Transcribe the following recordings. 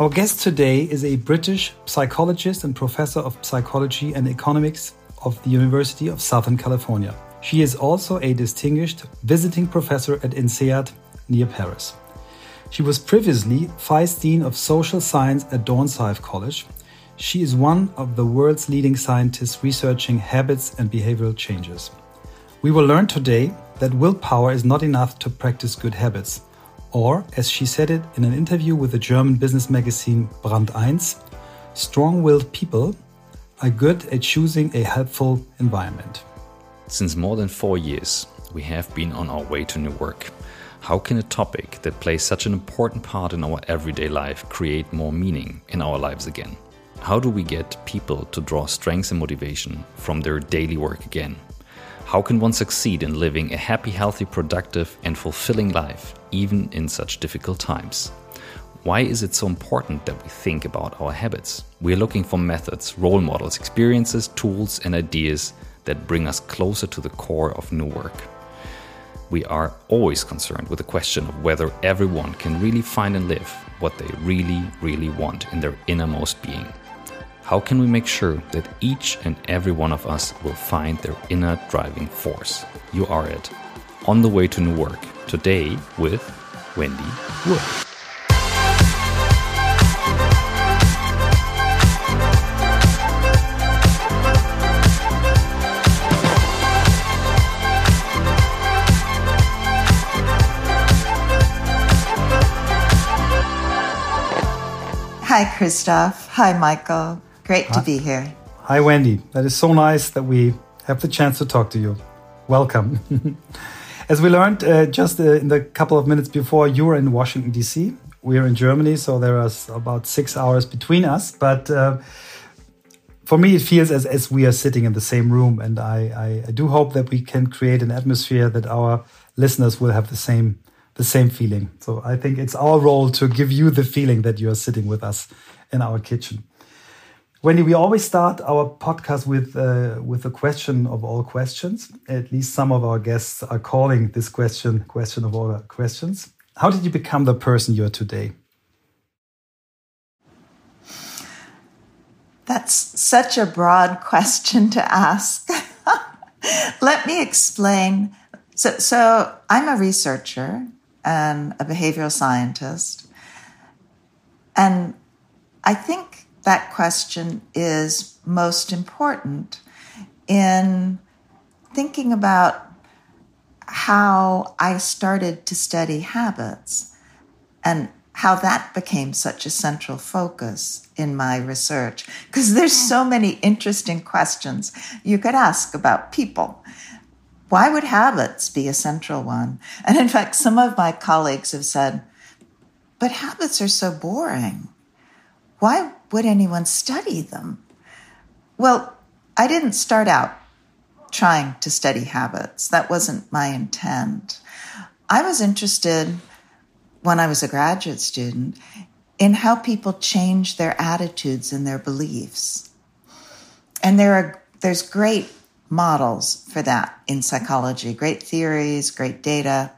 Our guest today is a British psychologist and professor of psychology and economics of the University of Southern California. She is also a distinguished visiting professor at INSEAD near Paris. She was previously Vice Dean of Social Science at Dornsife College. She is one of the world's leading scientists researching habits and behavioral changes. We will learn today that willpower is not enough to practice good habits. Or, as she said it in an interview with the German business magazine Brand 1, strong willed people are good at choosing a helpful environment. Since more than four years, we have been on our way to new work. How can a topic that plays such an important part in our everyday life create more meaning in our lives again? How do we get people to draw strength and motivation from their daily work again? How can one succeed in living a happy, healthy, productive, and fulfilling life, even in such difficult times? Why is it so important that we think about our habits? We are looking for methods, role models, experiences, tools, and ideas that bring us closer to the core of new work. We are always concerned with the question of whether everyone can really find and live what they really, really want in their innermost being. How can we make sure that each and every one of us will find their inner driving force? You are it. On the way to new work, today with Wendy Wood. Hi, Christoph. Hi, Michael. Great to be here. Hi, Wendy. That is so nice that we have the chance to talk to you. Welcome. As we learned uh, just uh, in the couple of minutes before, you were in Washington, D.C. We are in Germany, so there is about six hours between us. But uh, for me, it feels as, as we are sitting in the same room. And I, I, I do hope that we can create an atmosphere that our listeners will have the same the same feeling. So I think it's our role to give you the feeling that you are sitting with us in our kitchen. Wendy, we always start our podcast with uh, with a question of all questions. At least some of our guests are calling this question "question of all questions." How did you become the person you are today? That's such a broad question to ask. Let me explain. So, so I'm a researcher and a behavioral scientist, and I think that question is most important in thinking about how I started to study habits and how that became such a central focus in my research. Because there's so many interesting questions you could ask about people. Why would habits be a central one? And in fact, some of my colleagues have said, but habits are so boring. Why would anyone study them? Well, I didn't start out trying to study habits. That wasn't my intent. I was interested when I was a graduate student in how people change their attitudes and their beliefs. And there are there's great models for that in psychology, great theories, great data.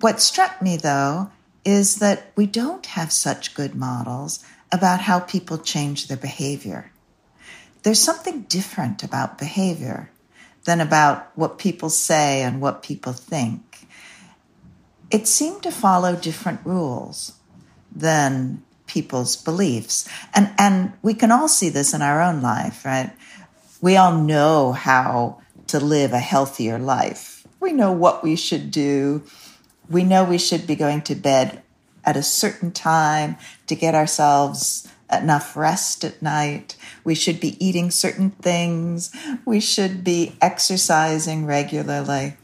What struck me though is that we don't have such good models about how people change their behavior. There's something different about behavior than about what people say and what people think. It seemed to follow different rules than people's beliefs. And, and we can all see this in our own life, right? We all know how to live a healthier life. We know what we should do we know we should be going to bed at a certain time to get ourselves enough rest at night. We should be eating certain things. We should be exercising regularly.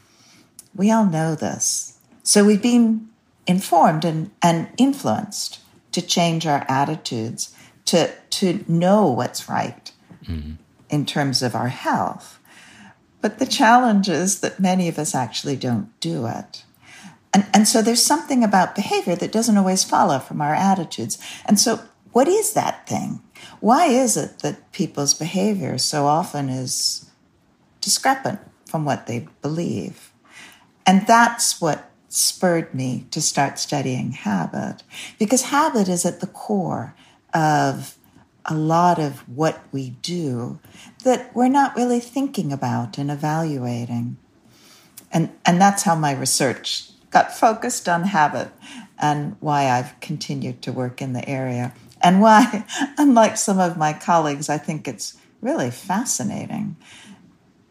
We all know this. So we've been informed and, and influenced to change our attitudes, to, to know what's right mm-hmm. in terms of our health. But the challenge is that many of us actually don't do it. And, and so there's something about behavior that doesn't always follow from our attitudes. And so, what is that thing? Why is it that people's behavior so often is discrepant from what they believe? And that's what spurred me to start studying habit because habit is at the core of a lot of what we do that we're not really thinking about and evaluating. And, and that's how my research got focused on habit and why I've continued to work in the area. And why, unlike some of my colleagues, I think it's really fascinating.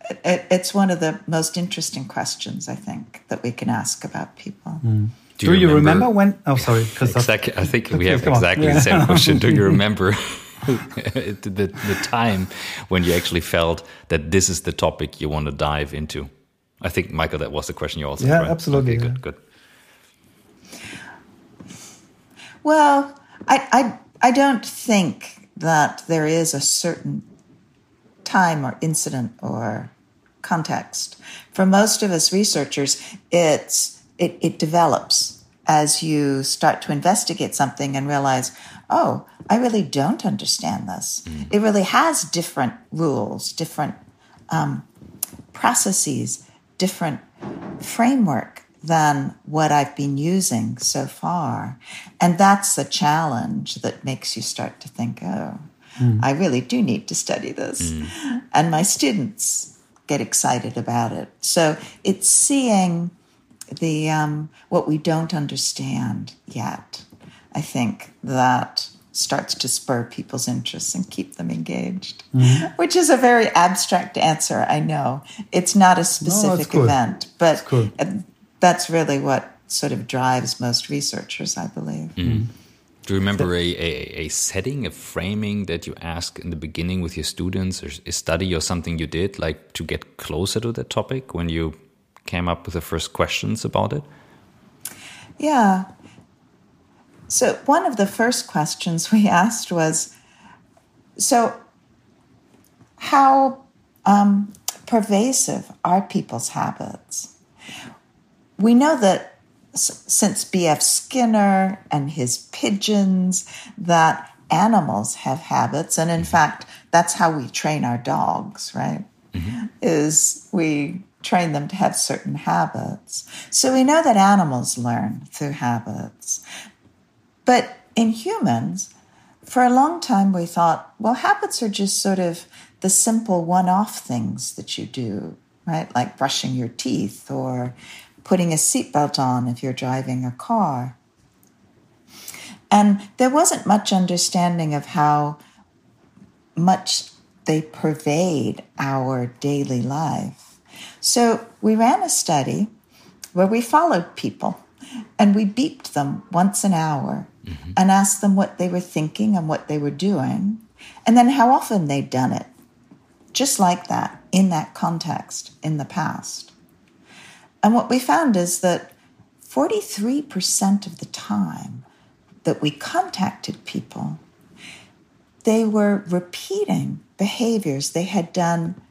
It, it, it's one of the most interesting questions, I think, that we can ask about people. Mm. Do, Do, you, remember, remember when? Oh, sorry. Exactly. I think we have exactly yeah. the same question. Do you remember the, the time when you actually felt that this is the topic you want to dive into? I think, Michael, that was the question you also. Yeah, right? absolutely. Okay, yeah. good, good. Well, I, I, I don't think that there is a certain time or incident or context. For most of us researchers, it's, it, it develops as you start to investigate something and realize, oh, I really don't understand this. Mm. It really has different rules, different um, processes, different framework than what I've been using so far. And that's the challenge that makes you start to think, oh, mm. I really do need to study this. Mm. And my students get excited about it. So it's seeing the um, what we don't understand yet. I think that starts to spur people's interests and keep them engaged, mm. which is a very abstract answer. I know it's not a specific no, event, but that's really what sort of drives most researchers, I believe. Mm. Do you remember a, a, a, setting, a framing that you ask in the beginning with your students, or a study or something you did, like to get closer to that topic when you came up with the first questions about it? Yeah. So, one of the first questions we asked was so, how um, pervasive are people's habits? we know that since B.F. Skinner and his pigeons, that animals have habits. And in fact, that's how we train our dogs, right? Mm-hmm. Is we train them to have certain habits. So we know that animals learn through habits. But in humans, for a long time we thought, well, habits are just sort of the simple one off things that you do, right? Like brushing your teeth or putting a seatbelt on if you're driving a car. And there wasn't much understanding of how much they pervade our daily life. So we ran a study where we followed people and we beeped them once an hour mm-hmm. and asked them what they were thinking and what they were doing, and then how often they'd done it, just like that, in that context in the past. And what we found is that 43% of the time that we contacted people, they were repeating behaviors they had done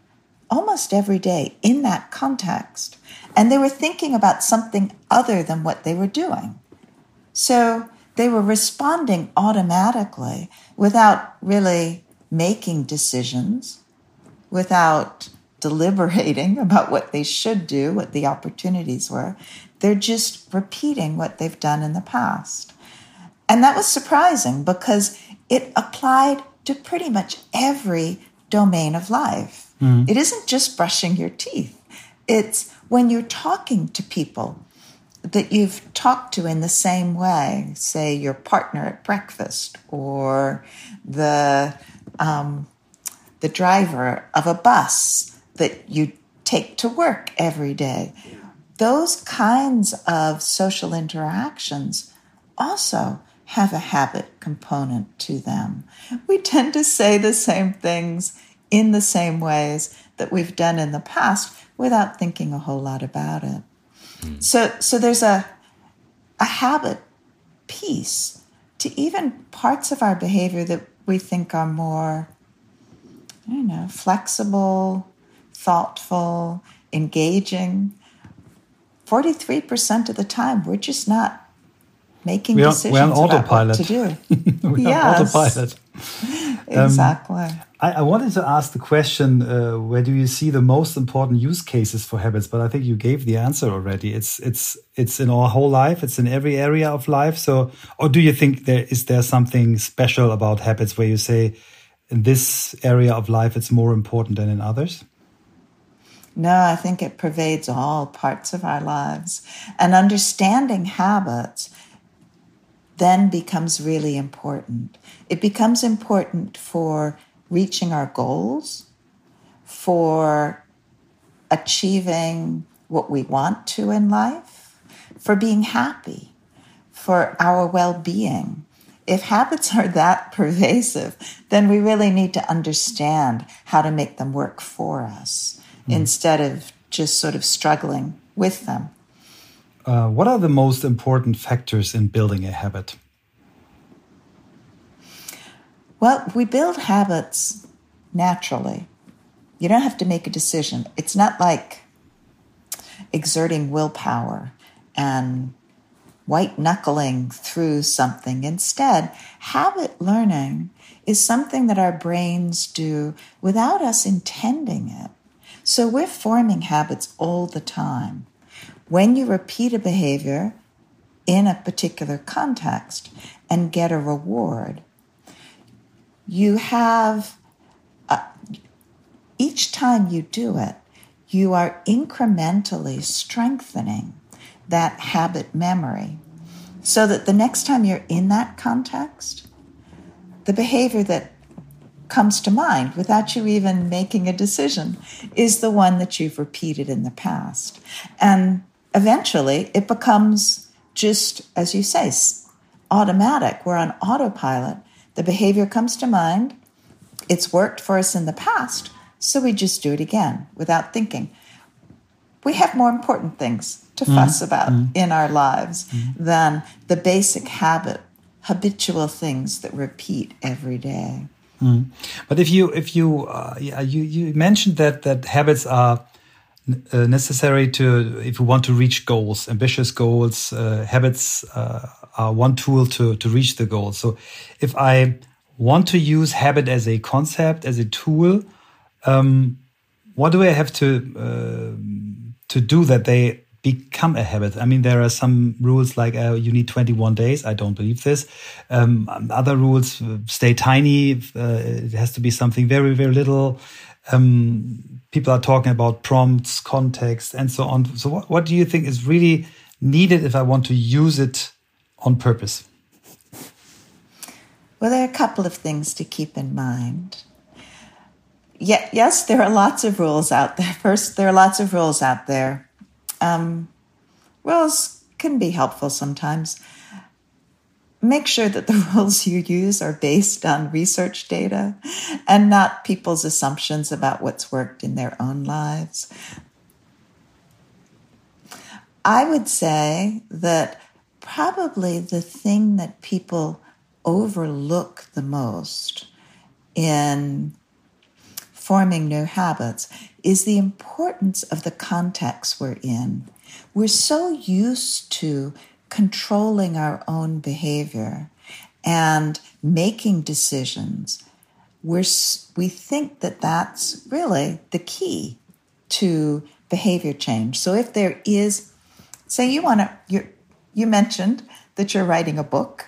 almost every day in that context. And they were thinking about something other than what they were doing. So they were responding automatically without really making decisions, without deliberating about what they should do, what the opportunities were. They're just repeating what they've done in the past. And that was surprising because it applied to pretty much every domain of life. Mm-hmm. It isn't just brushing your teeth, it's when you're talking to people that you've talked to in the same way, say your partner at breakfast or the um, the driver of a bus that you take to work every day. Those kinds of social interactions also have a habit component to them. We tend to say the same things in the same ways that we've done in the past without thinking a whole lot about it. Mm. So, so there's a, a habit piece to even parts of our behavior that we think are more, I don't know, flexible, thoughtful, engaging. 43% of the time, we're just not making we're, decisions we're on autopilot. to do. we're yes. on autopilot. exactly. Um, I, I, wanted to ask the question: uh, Where do you see the most important use cases for habits? But I think you gave the answer already. It's it's it's in our whole life. It's in every area of life. So, or do you think there is there something special about habits where you say, in this area of life, it's more important than in others? No, I think it pervades all parts of our lives, and understanding habits then becomes really important. It becomes important for reaching our goals, for achieving what we want to in life, for being happy, for our well being. If habits are that pervasive, then we really need to understand how to make them work for us mm. instead of just sort of struggling with them. Uh, what are the most important factors in building a habit? Well, we build habits naturally. You don't have to make a decision. It's not like exerting willpower and white knuckling through something. Instead, habit learning is something that our brains do without us intending it. So we're forming habits all the time. When you repeat a behavior in a particular context and get a reward, you have, uh, each time you do it, you are incrementally strengthening that habit memory so that the next time you're in that context, the behavior that comes to mind without you even making a decision is the one that you've repeated in the past. And eventually it becomes just, as you say, automatic. We're on autopilot the behavior comes to mind. It's worked for us in the past, so we just do it again without thinking. We have more important things to mm-hmm. fuss about mm-hmm. in our lives mm-hmm. than the basic habit, habitual things that repeat every day. Mm. But if you if you uh, yeah, you you mentioned that that habits are uh, necessary to if we want to reach goals, ambitious goals. Uh, habits uh, one tool to to reach the goal. So, if I want to use habit as a concept as a tool, um, what do I have to uh, to do that they become a habit? I mean, there are some rules like uh, you need 21 days. I don't believe this. Um, other rules uh, stay tiny. it has to be something very very little. Um, people are talking about prompts, context, and so on. So, what, what do you think is really needed if I want to use it on purpose? Well, there are a couple of things to keep in mind. Yes, there are lots of rules out there. First, there are lots of rules out there. Um, rules can be helpful sometimes make sure that the rules you use are based on research data and not people's assumptions about what's worked in their own lives. I would say that probably the thing that people overlook the most in forming new habits is the importance of the context we're in. We're so used to controlling our own behavior and making decisions, we're, we think that that's really the key to behavior change. So if there is, say you want to, you mentioned that you're writing a book.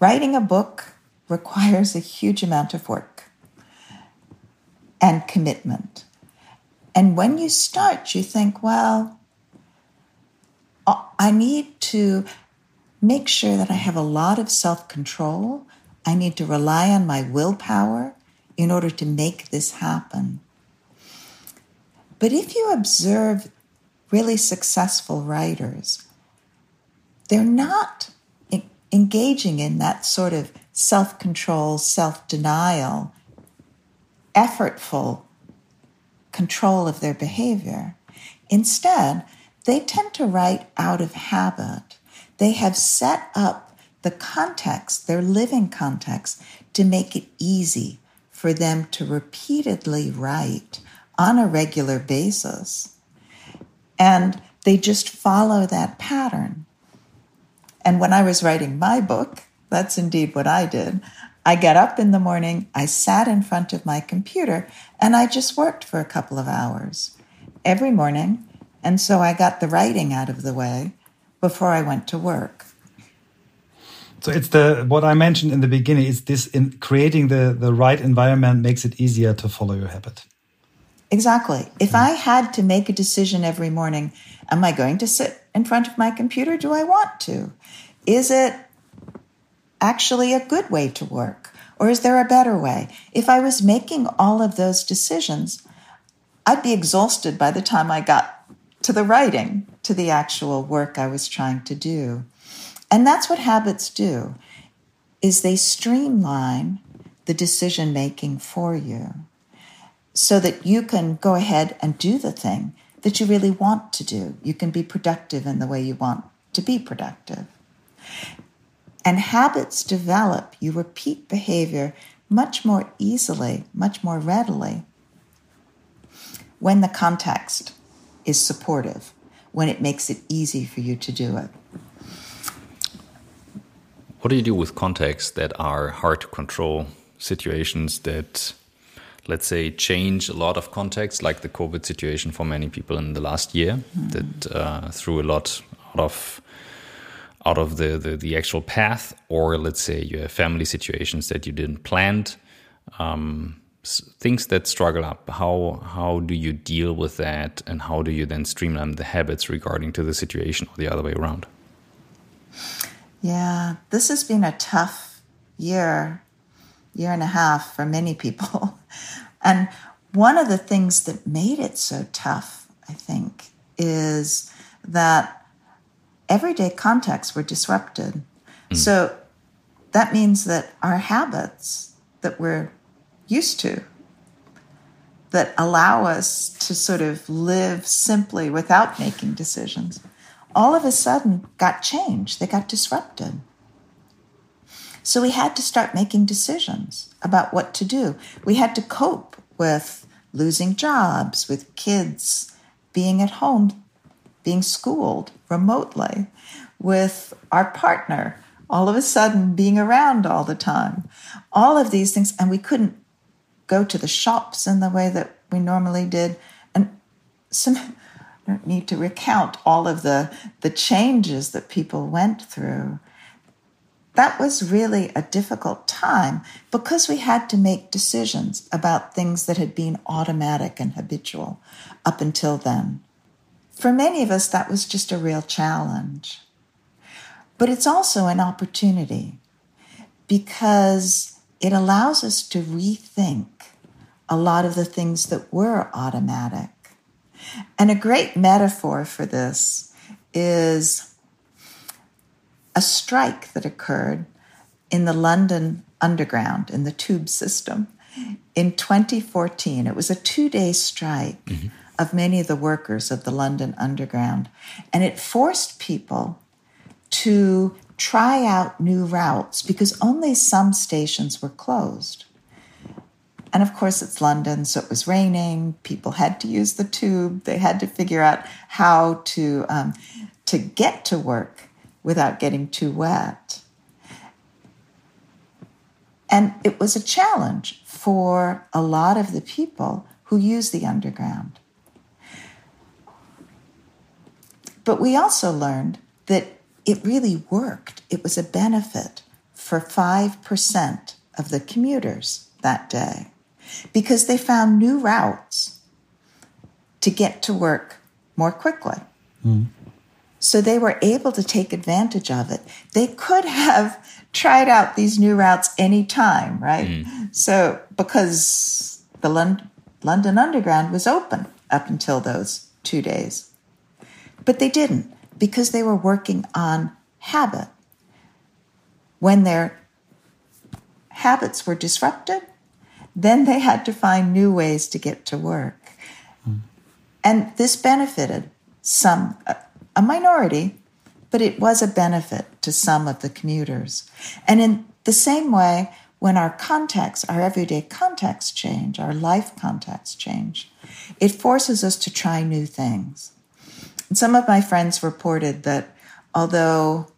Writing a book requires a huge amount of work and commitment. And when you start, you think, well, uh, I need to make sure that I have a lot of self control. I need to rely on my willpower in order to make this happen. But if you observe really successful writers, they're not engaging in that sort of self control, self denial, effortful control of their behavior. Instead, they tend to write out of habit. They have set up the context, their living context, to make it easy for them to repeatedly write on a regular basis. And they just follow that pattern. And when I was writing my book, That's indeed what I did. I got up in the morning, I sat in front of my computer, and I just worked for a couple of hours every morning. And so I got the writing out of the way before I went to work. So it's the what I mentioned in the beginning is this in creating the the right environment makes it easier to follow your habit. Exactly. If mm-hmm. I had to make a decision every morning, am I going to sit in front of my computer? Do I want to? Is it actually a good way to work? Or is there a better way? If I was making all of those decisions, I'd be exhausted by the time I got to the writing, to the actual work I was trying to do. And that's what habits do is they streamline the decision making for you so that you can go ahead and do the thing that you really want to do. You can be productive in the way you want to be productive. And habits develop, you repeat behavior much more easily, much more readily when the context is supportive, when it makes it easy for you to do it. What do you do with contexts that are hard to control, situations that, let's say, change a lot of contexts, like the COVID situation for many people in the last year, mm that uh, threw a lot out of out of the, the, the actual path, or let's say you have family situations that you didn't plan, um, things that struggle up. How how do you deal with that, and how do you then streamline the habits regarding to the situation, or the other way around? Yeah, this has been a tough year, year and a half for many people, and one of the things that made it so tough, I think, is that everyday contexts were disrupted. Mm. So that means that our habits that we're used to, that allow us to sort of live simply without making decisions, all of a sudden got changed. They got disrupted. So we had to start making decisions about what to do. We had to cope with losing jobs, with kids being at home being schooled remotely, with our partner all of a sudden being around all the time. All of these things, and we couldn't go to the shops in the way that we normally did. And some, I don't need to recount all of the, the changes that people went through. That was really a difficult time because we had to make decisions about things that had been automatic and habitual up until then. For many of us, that was just a real challenge. But it's also an opportunity because it allows us to rethink a lot of the things that were automatic. And a great metaphor for this is a strike that occurred in the London Underground, in the tube system, in 2014. It was a two day strike. Mm-hmm of many of the workers of the London Underground. And it forced people to try out new routes because only some stations were closed. And of course, it's London, so it was raining. People had to use the tube. They had to figure out how to, um, to get to work without getting too wet. And it was a challenge for a lot of the people who use the underground. But we also learned that it really worked. It was a benefit for 5% of the commuters that day because they found new routes to get to work more quickly. Mm. So they were able to take advantage of it. They could have tried out these new routes anytime, right? Mm. So because the London, London Underground was open up until those two days. But they didn't because they were working on habit. When their habits were disrupted, then they had to find new ways to get to work. Mm. And this benefited some, a minority, but it was a benefit to some of the commuters. And in the same way, when our contexts, our everyday contexts change, our life contexts change, it forces us to try new things. And some of my friends reported that although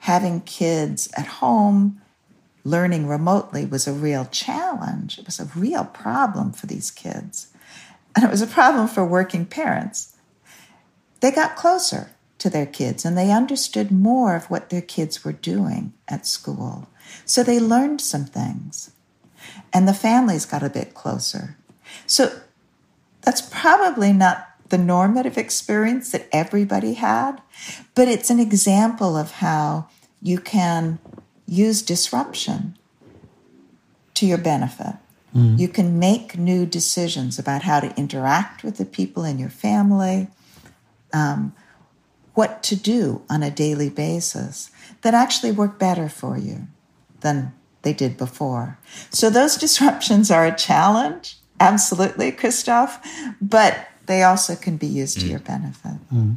having kids at home learning remotely was a real challenge. It was a real problem for these kids. And it was a problem for working parents. They got closer to their kids and they understood more of what their kids were doing at school. So they learned some things. And the families got a bit closer. So that's probably not the normative experience that everybody had, but it's an example of how you can use disruption to your benefit. Mm. You can make new decisions about how to interact with the people in your family, um, what to do on a daily basis that actually work better for you than they did before. So those disruptions are a challenge, absolutely, Christoph, but they also can be used mm. to your benefit. Mm.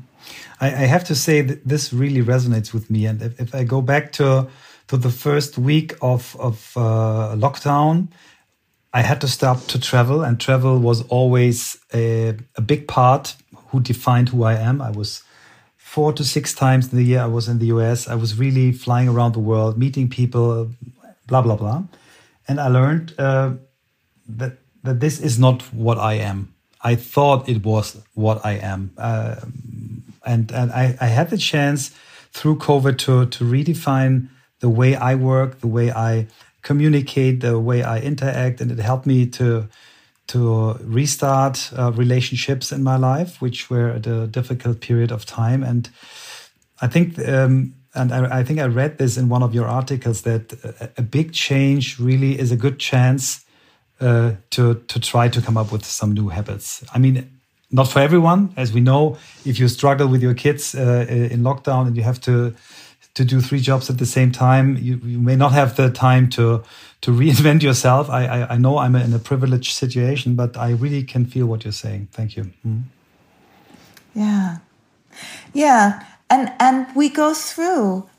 I, I, have to say that this really resonates with me. And if, if I go back to to the first week of of uh, lockdown, I had to stop to travel, and travel was always a, a big part who defined who I am. I was four to six times in the year I was in the US. I was really flying around the world, meeting people, blah blah blah, and I learned uh, that that this is not what I am. I thought it was what I am, uh, and and I, I had the chance through COVID to to redefine the way I work, the way I communicate, the way I interact, and it helped me to to restart uh, relationships in my life, which were at a difficult period of time. And I think, um, and I, I, think I read this in one of your articles that a, a big change really is a good chance uh, to to try to come up with some new habits. I mean. Not for everyone, as we know. If you struggle with your kids uh, in lockdown and you have to to do three jobs at the same time. You, you may not have the time to to reinvent yourself. I, I, I know I'm in a privileged situation, but I really can feel what you're saying. Thank you. Mm. Yeah, yeah, and and we go through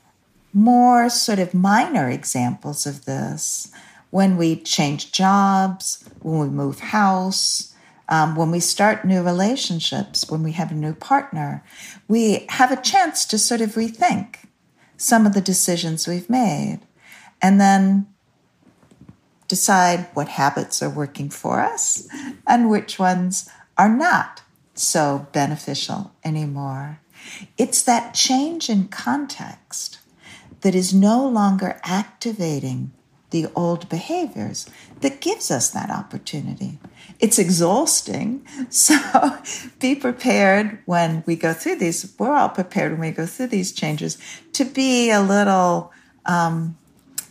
more sort of minor examples of this when we change jobs, when we move house, um, when we start new relationships, when we have a new partner, we have a chance to sort of rethink some of the decisions we've made and then decide what habits are working for us and which ones are not so beneficial anymore. It's that change in context that is no longer activating the old behaviors that gives us that opportunity. It's exhausting. So be prepared when we go through these. We're all prepared when we go through these changes to be a little um,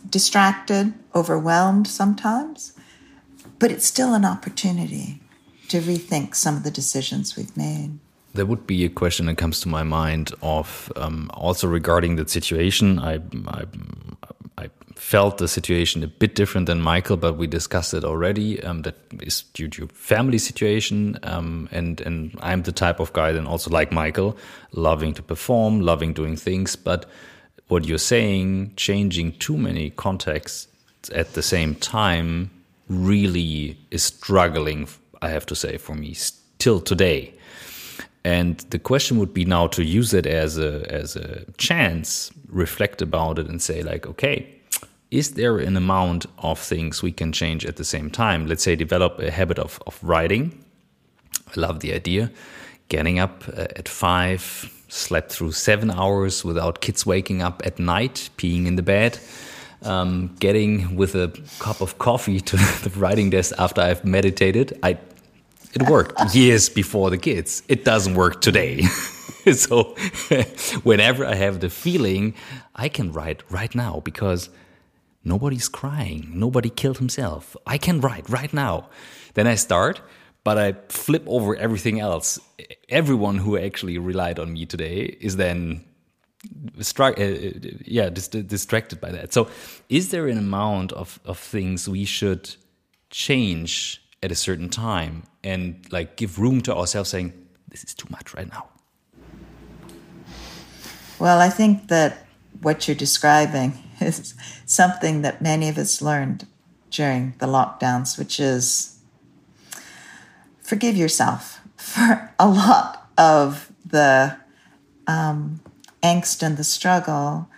distracted, overwhelmed sometimes, but it's still an opportunity to rethink some of the decisions we've made. There would be a question that comes to my mind of um, also regarding the situation. I, I I felt the situation a bit different than Michael, but we discussed it already. Um, that is due to family situation, um, and and I'm the type of guy, then also like Michael, loving to perform, loving doing things. But what you're saying, changing too many contexts at the same time, really is struggling. I have to say, for me, still today. And the question would be now to use it as a as a chance, reflect about it, and say like, okay, is there an amount of things we can change at the same time? Let's say develop a habit of of writing. I love the idea. Getting up uh, at five, slept through seven hours without kids waking up at night, peeing in the bed. Um, getting with a cup of coffee to the writing desk after I've meditated. I it worked years before the kids. It doesn't work today. so whenever I have the feeling, I can write right now because nobody's crying. Nobody killed himself. I can write right now. Then I start, but I flip over everything else. Everyone who actually relied on me today is then uh, yeah, distracted by that. So, is there an amount of, of things we should change at a certain time and like give room to ourselves saying this is too much right now well i think that what you're describing is something that many of us learned during the lockdowns which is forgive yourself for a lot of the um, angst and the struggle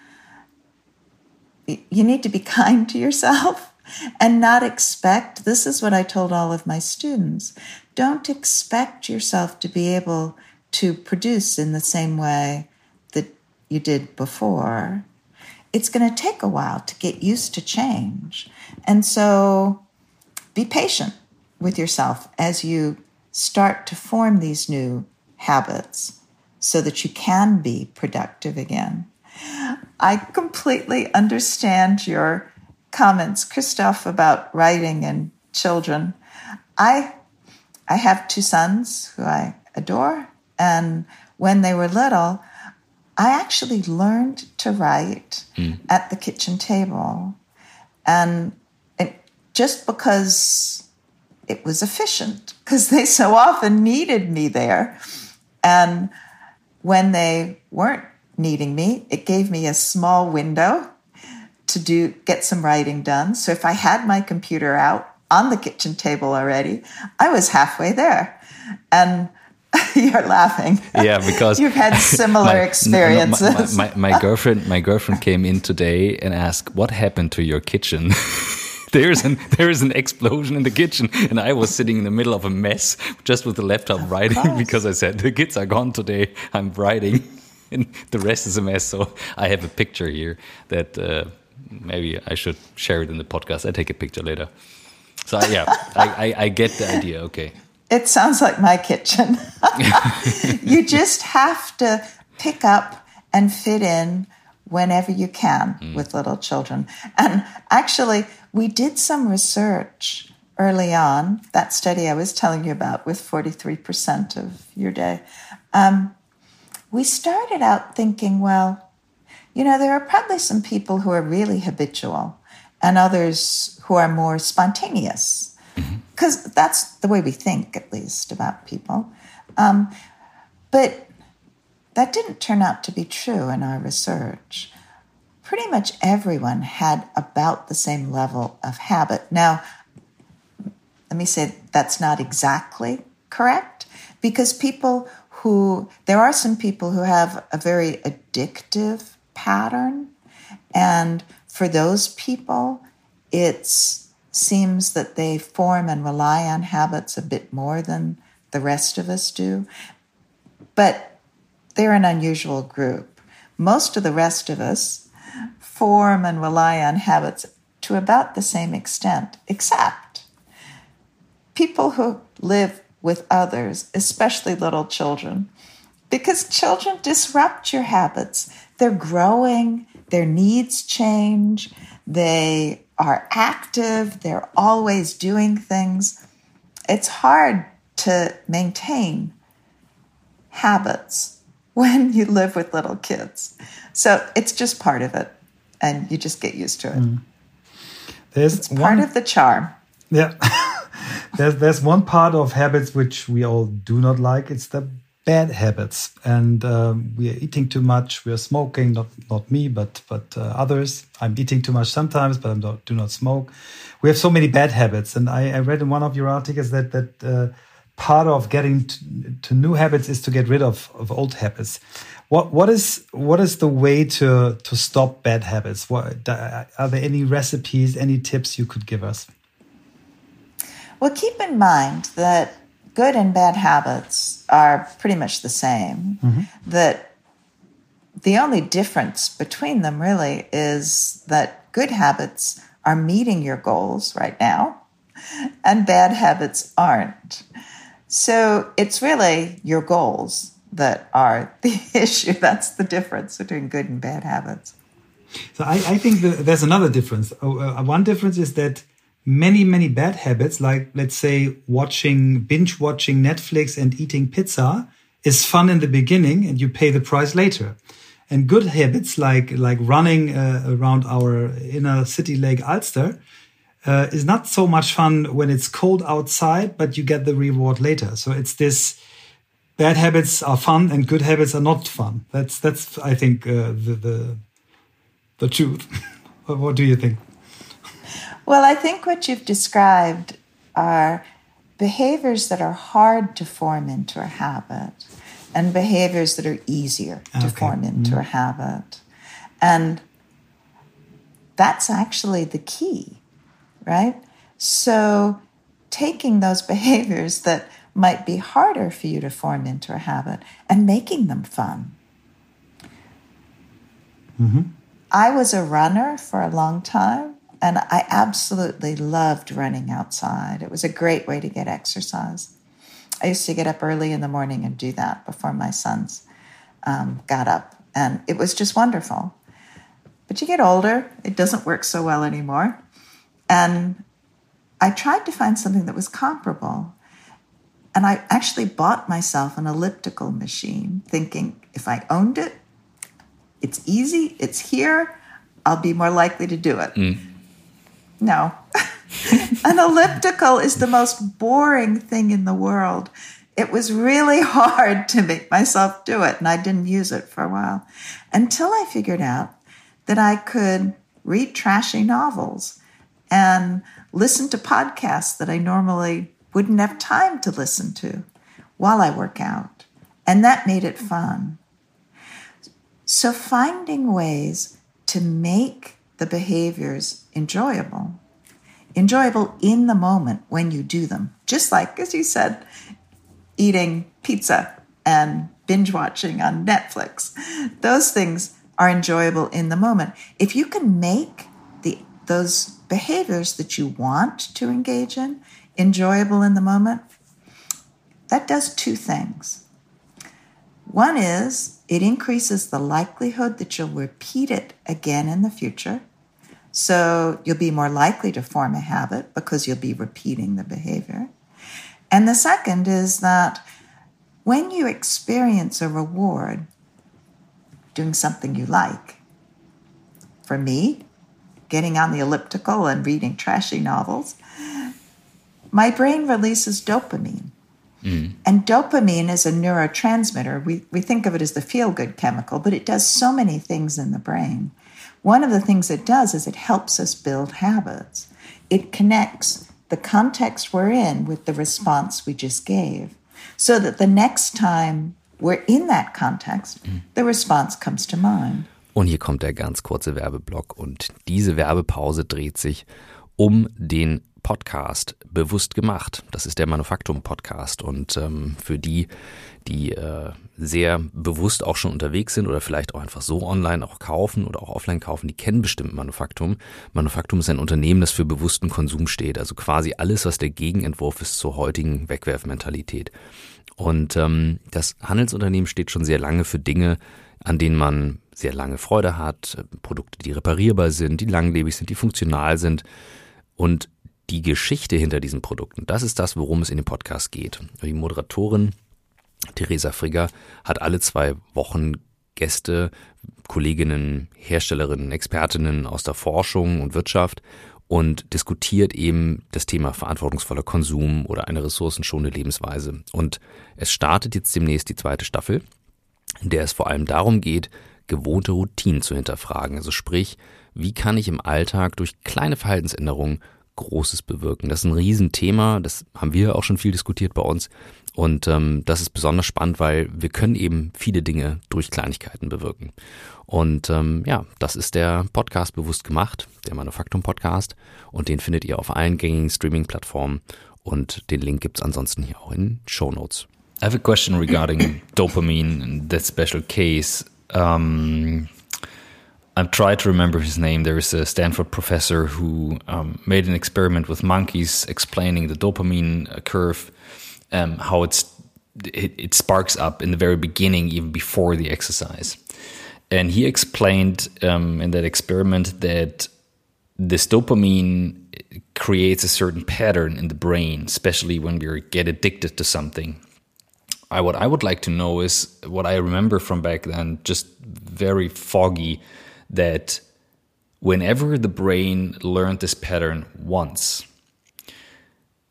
you need to be kind to yourself and not expect this is what I told all of my students. Don't expect yourself to be able to produce in the same way that you did before. It's going to take a while to get used to change. And so be patient with yourself as you start to form these new habits so that you can be productive again. I completely understand your comments, Christoph, about writing and children. I I have two sons who I adore, and when they were little, I actually learned to write mm. at the kitchen table, and it, just because it was efficient, because they so often needed me there, and when they weren't needing me, it gave me a small window to do get some writing done. So if I had my computer out on the kitchen table already, I was halfway there. And you're laughing. Yeah, because you've had similar my, experiences. my, my, my, girlfriend, my girlfriend came in today and asked, "What happened to your kitchen?" there's an there's an explosion in the kitchen, and I was sitting in the middle of a mess, just with the laptop writing because I said the kids are gone today. I'm writing, and the rest is a mess. So I have a picture here that. Uh, maybe I should share it in the podcast. I take a picture later. So yeah, I, I, I get the idea. Okay. It sounds like my kitchen. you just have to pick up and fit in whenever you can mm. with little children. And actually, we did some research early on, that study I was telling you about with 43% of your day. Um, we started out thinking, well, you know, there are probably some people who are really habitual and others who are more spontaneous, because mm-hmm. that's the way we think, at least, about people. Um, but that didn't turn out to be true in our research. Pretty much everyone had about the same level of habit. Now, let me say that's not exactly correct because people who, there are some people who have a very addictive pattern. And for those people, it seems that they form and rely on habits a bit more than the rest of us do. But they're an unusual group. Most of the rest of us form and rely on habits to about the same extent, except people who live with others, especially little children, because children disrupt your habits. They're growing, their needs change, they are active, they're always doing things. It's hard to maintain habits when you live with little kids. So it's just part of it, and you just get used to it. Mm. There's it's part of the charm. Yeah. there's there's one part of habits which we all do not like. It's the bad habits, and um, we are eating too much. We are smoking, not not me, but but uh, others. I'm eating too much sometimes, but I do not smoke. We have so many bad habits, and I, I read in one of your articles that that uh, part of getting to, to, new habits is to get rid of of old habits. What what is what is the way to to stop bad habits? What are there any recipes, any tips you could give us? Well, keep in mind that good and bad habits are pretty much the same. Mm-hmm. That the only difference between them really is that good habits are meeting your goals right now, and bad habits aren't. So it's really your goals that are the issue. That's the difference between good and bad habits. So I, I think there's another difference. Oh, uh, one difference is that many, many bad habits, like let's say watching, binge watching Netflix and eating pizza is fun in the beginning and you pay the price later. And good habits like, like running uh, around our inner city lake Alster uh, is not so much fun when it's cold outside, but you get the reward later. So it's this bad habits are fun and good habits are not fun. That's, that's, I think, uh, the, the, the truth. what do you think? Well, I think what you've described are behaviors that are hard to form into a habit and behaviors that are easier to okay. form into mm. a habit. And That's actually the key, right? So, taking those behaviors that might be harder for you to form into a habit and making them fun. Mm-hmm. I was a runner for a long time, and I absolutely loved running outside. It was a great way to get exercise. I used to get up early in the morning and do that before my sons um, got up, and it was just wonderful. But you get older, it doesn't work so well anymore. And I tried to find something that was comparable. And I actually bought myself an elliptical machine, thinking if I owned it, it's easy, it's here, I'll be more likely to do it. Mm. No. An elliptical is the most boring thing in the world. It was really hard to make myself do it, and I didn't use it for a while until I figured out that I could read trashy novels and listen to podcasts that I normally wouldn't have time to listen to while I work out. And that made it fun. So, finding ways to make the behaviors enjoyable, enjoyable in the moment when you do them, just like, as you said, eating pizza and binge watching on Netflix. Those things are enjoyable in the moment. If you can make the those behaviors that you want to engage in enjoyable in the moment, that does two things. One is it increases the likelihood that you'll repeat it again in the future. So you'll be more likely to form a habit because you'll be repeating the behavior. And the second is that when you experience a reward doing something you like, for me, getting on the elliptical and reading trashy novels, my brain releases dopamine. Mm. And dopamine is a neurotransmitter. We, we think of it as the feel good chemical, but it does so many things in the brain. One of the things it does is it helps us build habits. It connects the context we're in with the response we just gave so that the next time we're in that context, mm. the response comes to mind. Und hier kommt der ganz kurze Werbeblock und diese Werbepause dreht sich um den Podcast bewusst gemacht. Das ist der Manufaktum Podcast und ähm, für die, die äh, sehr bewusst auch schon unterwegs sind oder vielleicht auch einfach so online auch kaufen oder auch offline kaufen, die kennen bestimmt Manufaktum. Manufaktum ist ein Unternehmen, das für bewussten Konsum steht, also quasi alles, was der Gegenentwurf ist zur heutigen Wegwerfmentalität. Und ähm, das Handelsunternehmen steht schon sehr lange für Dinge, an denen man sehr lange Freude hat, Produkte, die reparierbar sind, die langlebig sind, die funktional sind. Und die Geschichte hinter diesen Produkten, das ist das, worum es in dem Podcast geht. Die Moderatorin Theresa Frigger hat alle zwei Wochen Gäste, Kolleginnen, Herstellerinnen, Expertinnen aus der Forschung und Wirtschaft und diskutiert eben das Thema verantwortungsvoller Konsum oder eine ressourcenschonende Lebensweise. Und es startet jetzt demnächst die zweite Staffel, in der es vor allem darum geht, gewohnte Routinen zu hinterfragen. Also sprich, wie kann ich im Alltag durch kleine Verhaltensänderungen Großes bewirken. Das ist ein Riesenthema, das haben wir auch schon viel diskutiert bei uns. Und ähm, das ist besonders spannend, weil wir können eben viele Dinge durch Kleinigkeiten bewirken. Und ähm, ja, das ist der Podcast bewusst gemacht, der Manufaktum Podcast. Und den findet ihr auf allen gängigen Streaming-Plattformen. Und den Link gibt's ansonsten hier auch in Show Notes. I have a question regarding dopamine and that special case. Um, I'm trying to remember his name. There is a Stanford professor who um, made an experiment with monkeys explaining the dopamine curve, um, how it's it, it, sparks up in the very beginning, even before the exercise. And he explained um, in that experiment that this dopamine creates a certain pattern in the brain, especially when we get addicted to something. I, what I would like to know is what I remember from back then, just very foggy that whenever the brain learned this pattern once,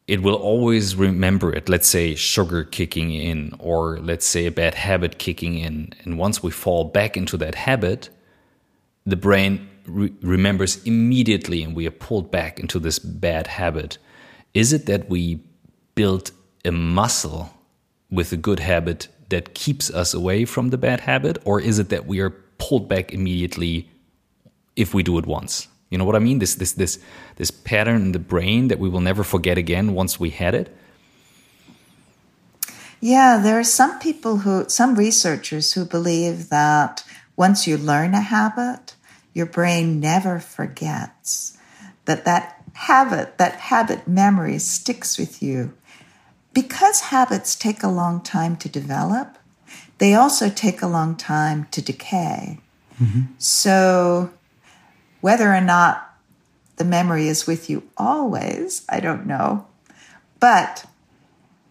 it will always remember it. Let's say sugar kicking in, or let's say a bad habit kicking in. And once we fall back into that habit, the brain re remembers immediately and we are pulled back into this bad habit. Is it that we build a muscle with a good habit that keeps us away from the bad habit, or is it that we are pulled back immediately if we do it once? You know what I mean? This this this this pattern in the brain that we will never forget again once we had it. Yeah, there are some people who, some researchers who believe that once you learn a habit, your brain never forgets. That that habit, that habit memory sticks with you. Because habits take a long time to develop, they also take a long time to decay. Mm-hmm. So, whether or not the memory is with you always, I don't know. But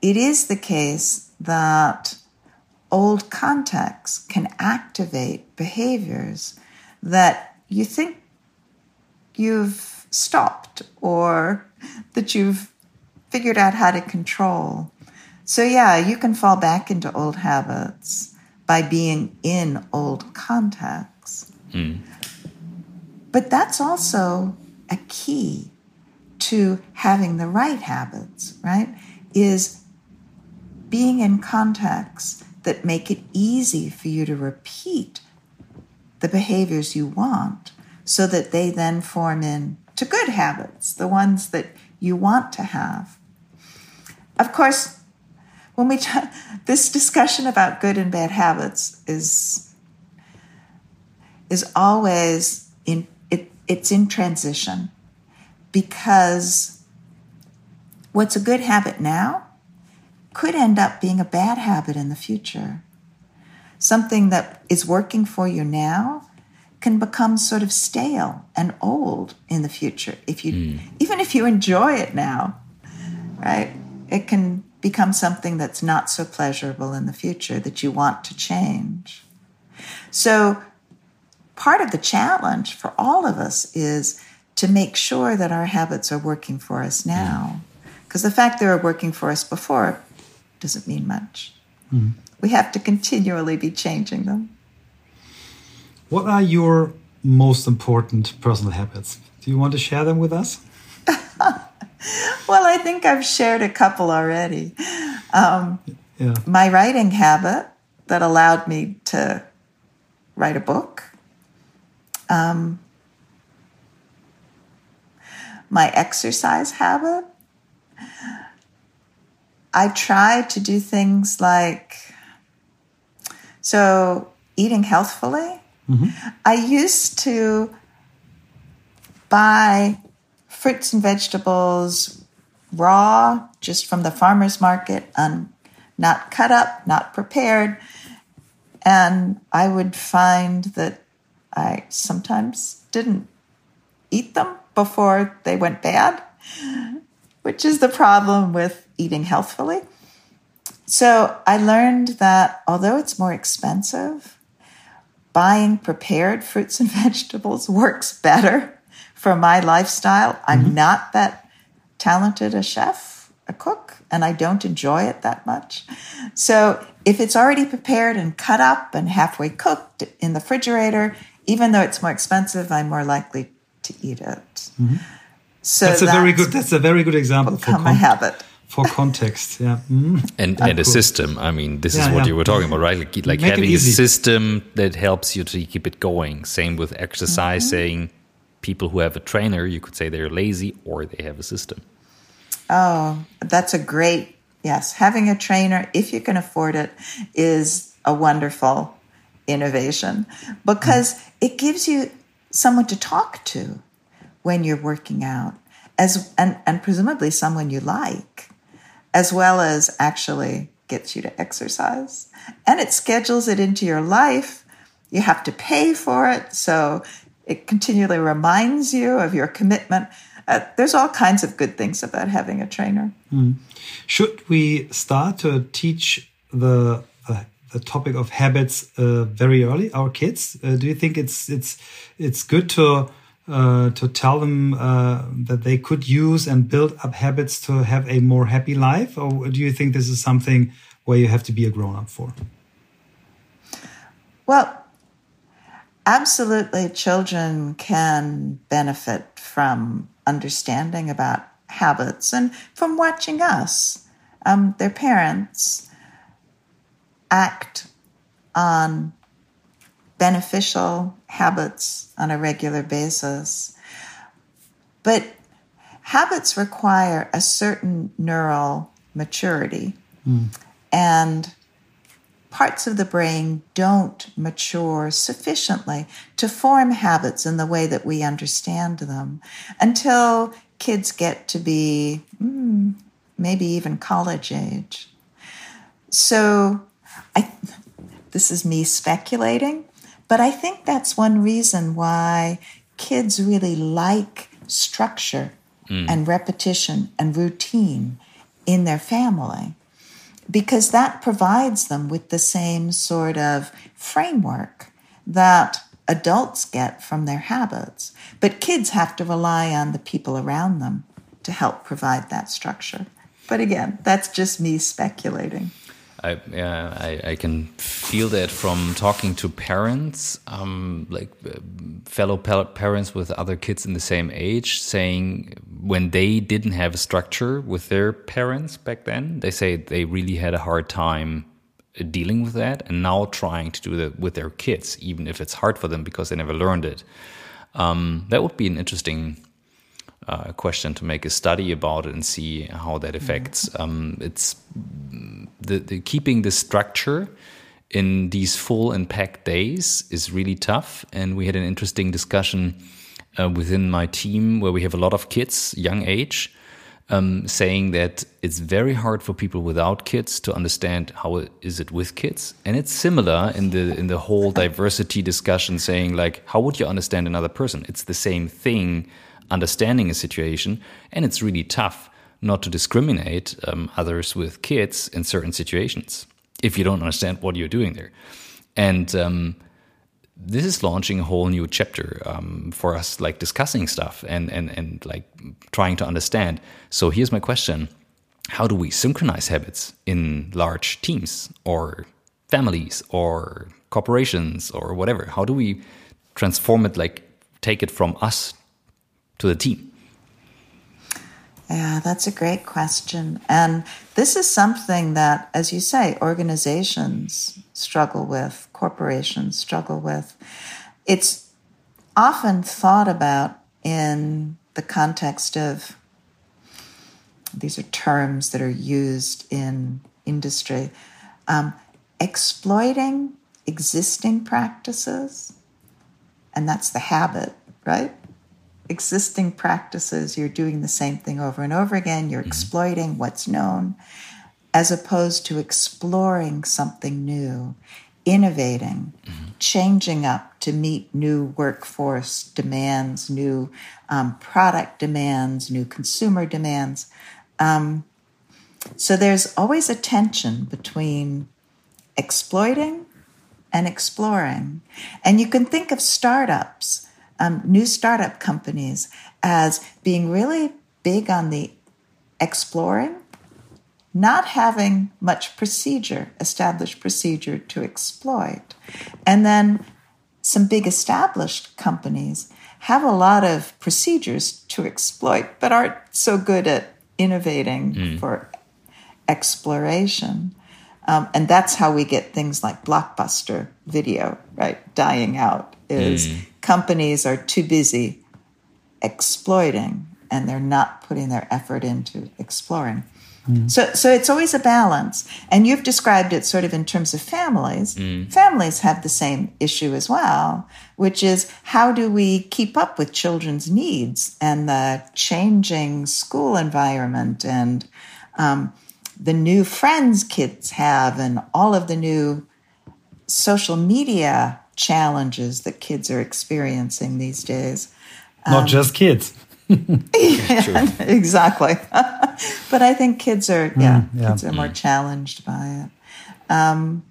it is the case that old contacts can activate behaviors that you think you've stopped or that you've figured out how to control. So, yeah, you can fall back into old habits by being in old contexts. Mm. But that's also a key to having the right habits, right? Is being in contexts that make it easy for you to repeat the behaviors you want so that they then form into good habits, the ones that you want to have. Of course, when we t- this discussion about good and bad habits is is always in it, it's in transition because what's a good habit now could end up being a bad habit in the future. Something that is working for you now can become sort of stale and old in the future if you mm. even if you enjoy it now right it can become something that's not so pleasurable in the future that you want to change so part of the challenge for all of us is to make sure that our habits are working for us now because the fact they were working for us before doesn't mean much. Mm. We have to continually be changing them. What are your most important personal habits? Do you want to share them with us? well, I think I've shared a couple already. Um, yeah. My writing habit that allowed me to write a book. Um, my exercise habit I try to do things like so eating healthfully. Mm-hmm. I used to buy fruits and vegetables raw, just from the farmer's market, not cut up, not prepared. And I would find that I sometimes didn't eat them before they went bad, which is the problem with eating healthfully. So I learned that although it's more expensive, buying prepared fruits and vegetables works better for my lifestyle. Mm-hmm. I'm not that talented a chef, a cook, and I don't enjoy it that much. So if it's already prepared and cut up and halfway cooked in the refrigerator, even though it's more expensive, I'm more likely to eat it. Mm-hmm. So that's a that's very good. That's a very good example. Become for a habit for context. Yeah, mm. and and a system. I mean, this yeah, is what yeah. you were talking about, right? Like, like having a system that helps you to keep it going. Same with exercising. Mm -hmm. People who have a trainer, you could say they're lazy or they have a system. Oh, that's a great yes. Having a trainer, if you can afford it, is a wonderful innovation because it gives you someone to talk to when you're working out as and, and presumably someone you like as well as actually gets you to exercise. And it schedules it into your life. You have to pay for it. So it continually reminds you of your commitment. Uh, there's all kinds of good things about having a trainer. Mm. Should we start to teach the uh, the topic of habits uh, very early, our kids? Uh, do you think it's it's it's good to uh, to tell them uh, that they could use and build up habits to have a more happy life? Or do you think this is something where you have to be a grown up for? Well, absolutely, children can benefit from understanding about habits and from watching us. Um, their parents act on beneficial habits on a regular basis. But habits require a certain neural maturity. Mm. And parts of the brain don't mature sufficiently to form habits in the way that we understand them until kids get to be mm, maybe even college age. So, I, this is me speculating, but I think that's one reason why kids really like structure mm. and repetition and routine in their family because that provides them with the same sort of framework that adults get from their habits. But kids have to rely on the people around them to help provide that structure. But again, that's just me speculating. I, yeah, I, I, can feel that from talking to parents, um, like uh, fellow parents with other kids in the same age, saying when they didn't have a structure with their parents back then, they say they really had a hard time dealing with that, and now trying to do that with their kids, even if it's hard for them because they never learned it. Um, that would be an interesting uh, question to make a study about it and see how that affects. Mm-hmm. Um, it's the, the, keeping the structure in these full and packed days is really tough. And we had an interesting discussion uh, within my team where we have a lot of kids, young age, um, saying that it's very hard for people without kids to understand how is it with kids, and it's similar in the in the whole diversity discussion, saying like how would you understand another person? It's the same thing understanding a situation, and it's really tough not to discriminate um, others with kids in certain situations if you don't understand what you're doing there. And um, this is launching a whole new chapter um, for us, like discussing stuff and, and, and like trying to understand. So here's my question How do we synchronize habits in large teams or families or corporations or whatever? How do we transform it, like take it from us to the team? Yeah, that's a great question. And this is something that, as you say, organizations struggle with, corporations struggle with. It's often thought about in the context of these are terms that are used in industry um, exploiting existing practices, and that's the habit, right? Existing practices, you're doing the same thing over and over again, you're mm-hmm. exploiting what's known, as opposed to exploring something new, innovating, mm-hmm. changing up to meet new workforce demands, new um, product demands, new consumer demands. Um, so there's always a tension between exploiting and exploring. And you can think of startups um, new startup companies as being really big on the exploring, not having much procedure, established procedure to exploit. And then some big established companies have a lot of procedures to exploit, but aren't so good at innovating mm. for exploration. Um, and that's how we get things like blockbuster video, right, dying out. Is mm companies are too busy exploiting and they're not putting their effort into exploring. Mm. So, so it's always a balance. And you've described it sort of in terms of families. Mm. Families have the same issue as well, which is how do we keep up with children's needs and the changing school environment and um, the new friends kids have and all of the new social media challenges that kids are experiencing these days. Not um, just kids. yeah, exactly. but I think kids are, mm, yeah, yeah. kids are more mm. challenged by it. Um,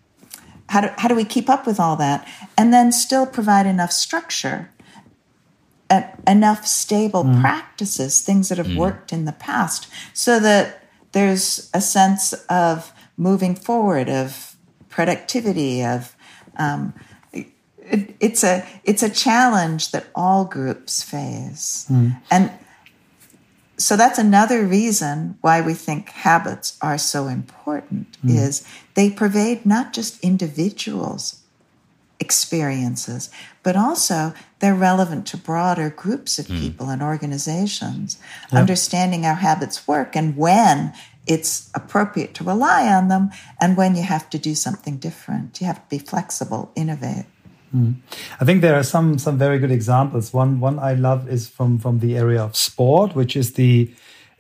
how do, how do we keep up with all that and then still provide enough structure enough stable mm. practices, things that have mm. worked in the past, so that there's a sense of moving forward, of productivity, of um, it, it's a it's a challenge that all groups face, mm. and so that's another reason why we think habits are so important. Mm. Is they pervade not just individuals' experiences, but also they're relevant to broader groups of people and organizations, yep. understanding how habits work and when it's appropriate to rely on them and when you have to do something different. You have to be flexible, innovate. Mm. I think there are some some very good examples. One one I love is from from the area of sport, which is the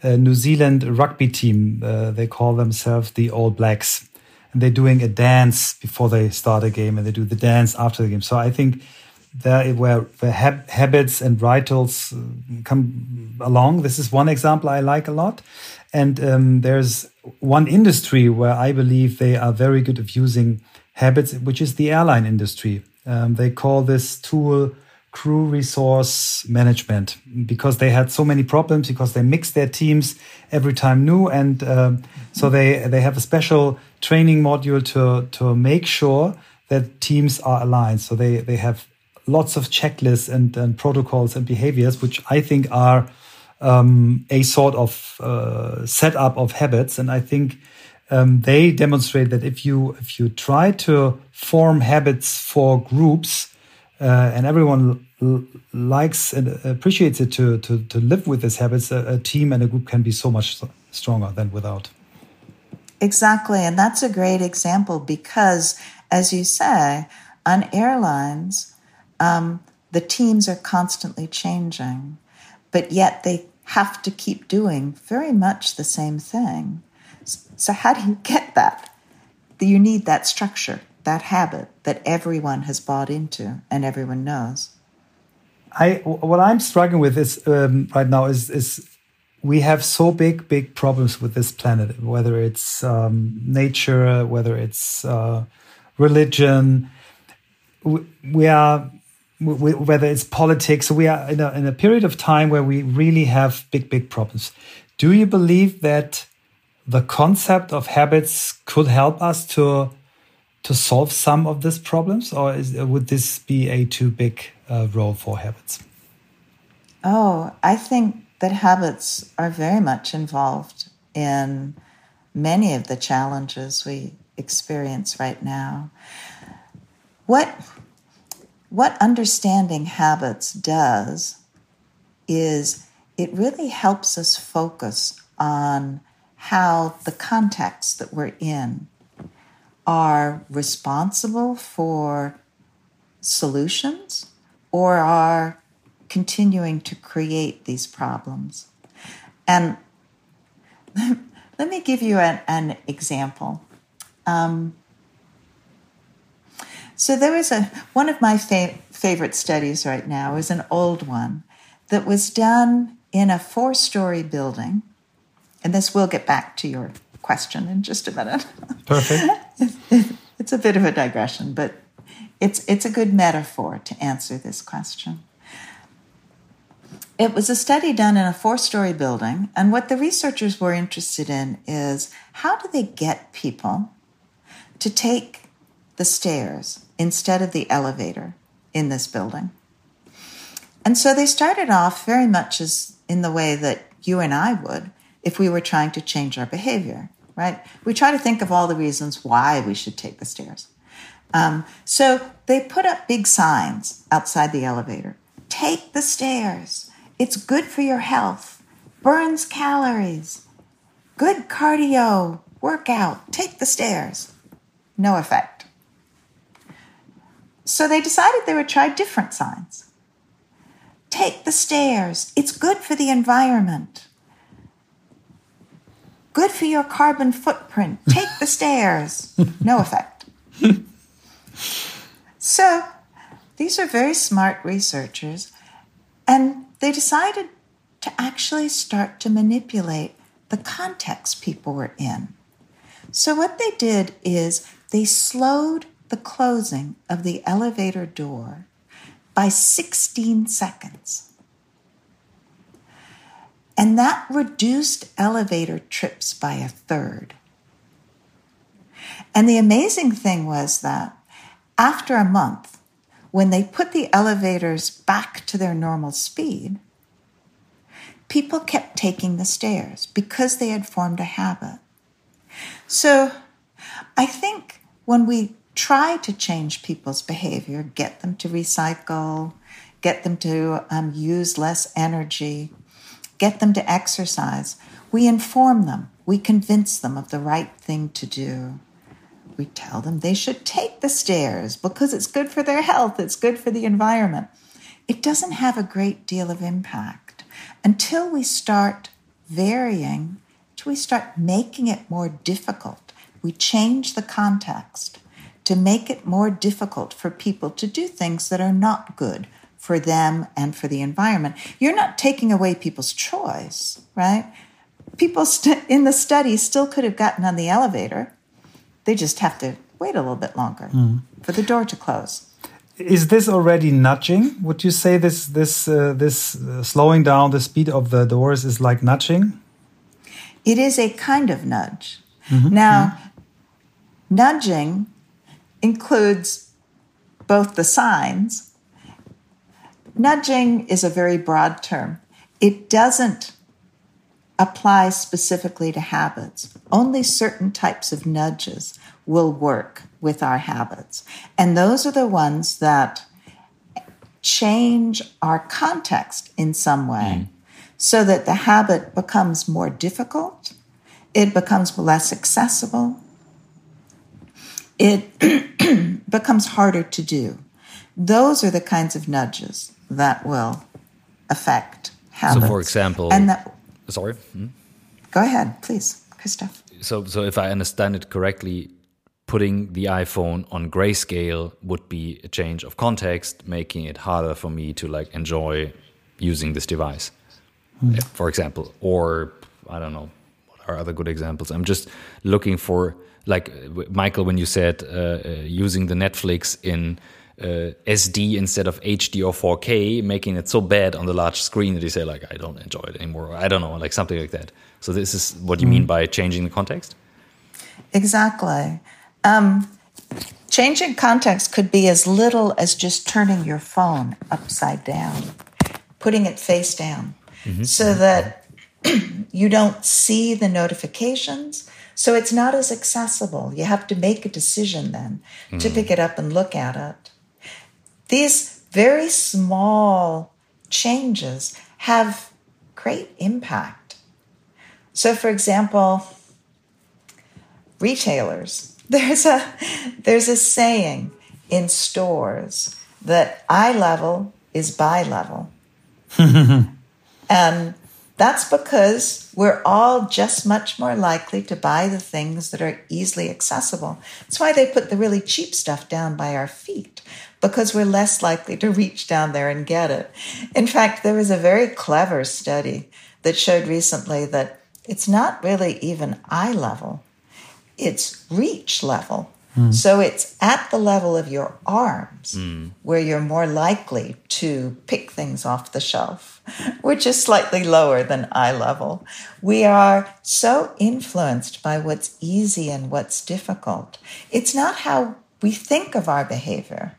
uh, New Zealand rugby team. Uh, they call themselves the All Blacks, and they're doing a dance before they start a game, and they do the dance after the game. So I think there where, where hab habits and rituals uh, come along. This is one example I like a lot. And um, there's one industry where I believe they are very good at using habits, which is the airline industry. Um, they call this tool crew resource management because they had so many problems because they mix their teams every time new and um, so they they have a special training module to to make sure that teams are aligned. So they they have lots of checklists and, and protocols and behaviors which i think are um, a sort of uh, setup of habits. And i think um, they demonstrate that if you if you try to form habits for groups uh, and everyone likes and appreciates it to, to, to live with these habits, a, a team and a group can be so much stronger than without. Exactly. And that's a great example because, as you say, on airlines, um, the teams are constantly changing, but yet they have to keep doing very much the same thing. So, how do you get that? You need that structure that habit that everyone has bought into and everyone knows. I what I'm struggling with is um, right now is is we have so big big problems with this planet, whether it's um, nature, whether it's uh, religion, we, we are. We, whether it's politics, we are in a, in a period of time where we really have big, big problems. Do you believe that the concept of habits could help us to to solve some of these problems, or is, would this be a too big uh, role for habits? Oh, I think that habits are very much involved in many of the challenges we experience right now. What what understanding habits does is it really helps us focus on how the context that we're in are responsible for solutions or are continuing to create these problems. And let me give you an, an example. Um, so there was a one of my fa- favorite studies right now is an old one that was done in a four-story building, and this will get back to your question in just a minute. Perfect. it's a bit of a digression, but it's it's a good metaphor to answer this question. It was a study done in a four-story building, and what the researchers were interested in is how do they get people to take the stairs instead of the elevator in this building? And so they started off very much as in the way that you and I would if we were trying to change our behavior, right? We try to think of all the reasons why we should take the stairs. Um, so they put up big signs outside the elevator take the stairs. It's good for your health, burns calories, good cardio, workout, take the stairs. No effect. So they decided they would try different signs. Take the stairs. It's good for the environment. Good for your carbon footprint. Take the stairs. No effect. so, these are very smart researchers, and they decided to actually start to manipulate the context people were in. So, what they did is they slowed the closing of the elevator door by 16 seconds. And that reduced elevator trips by a third. And the amazing thing was that after a month, when they put the elevators back to their normal speed, people kept taking the stairs because they had formed a habit. So I think when we try to change people's behavior, get them to recycle, get them to um, use less energy, get them to exercise. We inform them, we convince them of the right thing to do. We tell them they should take the stairs because it's good for their health, it's good for the environment. It doesn't have a great deal of impact until we start varying, until we start making it more difficult. We change the context to make it more difficult for people to do things that are not good for them and for the environment. You're not taking away people's choice, right? People st- in the study still could have gotten on the elevator. They just have to wait a little bit longer mm. for the door to close. Is this already nudging? Would you say this this uh, this uh, slowing down the speed of the doors is like nudging? It is a kind of nudge. Mm -hmm. Now, mm -hmm. nudging includes both the signs. Nudging is a very broad term. It doesn't apply specifically to habits. Only certain types of nudges will work with our habits. And those are the ones that change our context in some way mm. so that the habit becomes more difficult, it becomes less accessible, it becomes harder to do. Those are the kinds of nudges that will affect habits. So, for example, and that, sorry. Hmm? Go ahead, please, Christoph. So, so if I understand it correctly, putting the iPhone on grayscale would be a change of context, making it harder for me to like enjoy using this device. Mm. For example, or I don't know, what are other good examples? I'm just looking for like Michael, when you said uh, uh, using the Netflix in uh, SD instead of HD or 4K, making it so bad on the large screen that you say like I don't enjoy it anymore. I don't know, like something like that. So this is what you mm. mean by changing the context. Exactly. Um, changing context could be as little as just turning your phone upside down, putting it face down, mm -hmm. so that you don't see the notifications so it's not as accessible. You have to make a decision then mm. to pick it up and look at it. These very small changes have great impact. So, for example, retailers, there's a, there's a saying in stores that eye level is buy level. and that's because we're all just much more likely to buy the things that are easily accessible. That's why they put the really cheap stuff down by our feet, because we're less likely to reach down there and get it. In fact, there was a very clever study that showed recently that it's not really even eye level, it's reach level. Mm. So it's at the level of your arms mm. where you're more likely to pick things off the shelf, which is slightly lower than eye level. We are so influenced by what's easy and what's difficult. It's not how we think of our behavior.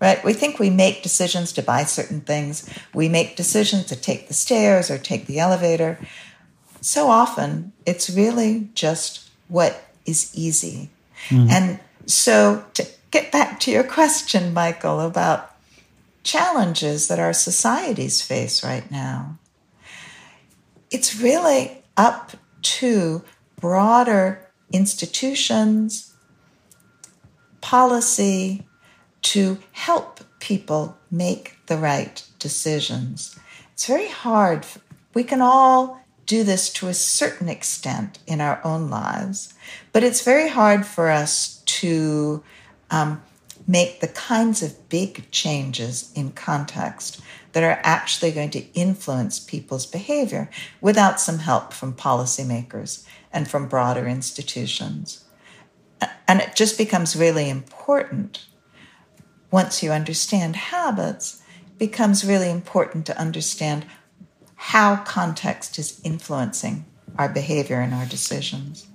Right? We think we make decisions to buy certain things. We make decisions to take the stairs or take the elevator. So often, it's really just what is easy. Mm. And so, to get back to your question, Michael, about challenges that our societies face right now, it's really up to broader institutions, policy to help people make the right decisions. It's very hard. We can all do this to a certain extent in our own lives, but it's very hard for us to um, make the kinds of big changes in context that are actually going to influence people's behavior without some help from policymakers and from broader institutions. And it just becomes really important once you understand habits, it becomes really important to understand how context is influencing our behavior and our decisions.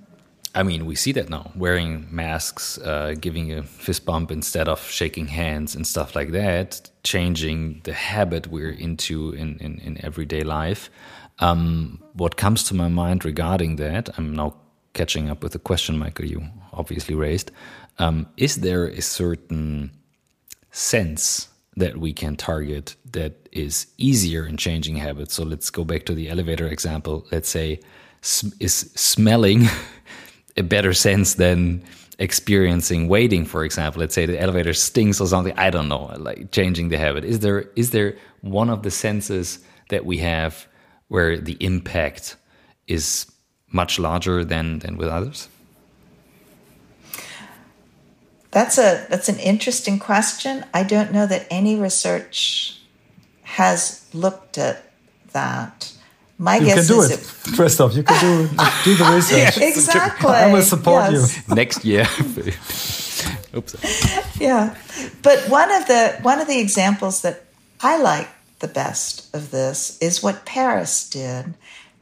I mean, we see that now wearing masks, uh, giving a fist bump instead of shaking hands and stuff like that, changing the habit we're into in, in, in everyday life. Um, what comes to my mind regarding that, I'm now catching up with the question, Michael, you obviously raised. Um, is there a certain sense that we can target that is easier in changing habits? So let's go back to the elevator example. Let's say, is smelling a better sense than experiencing waiting for example let's say the elevator stinks or something i don't know like changing the habit is there is there one of the senses that we have where the impact is much larger than than with others that's a that's an interesting question i don't know that any research has looked at that my you guess can do is it, it Christoph. You can do do the research. exactly. I will support yes. you next year. Oops. Yeah, but one of the one of the examples that I like the best of this is what Paris did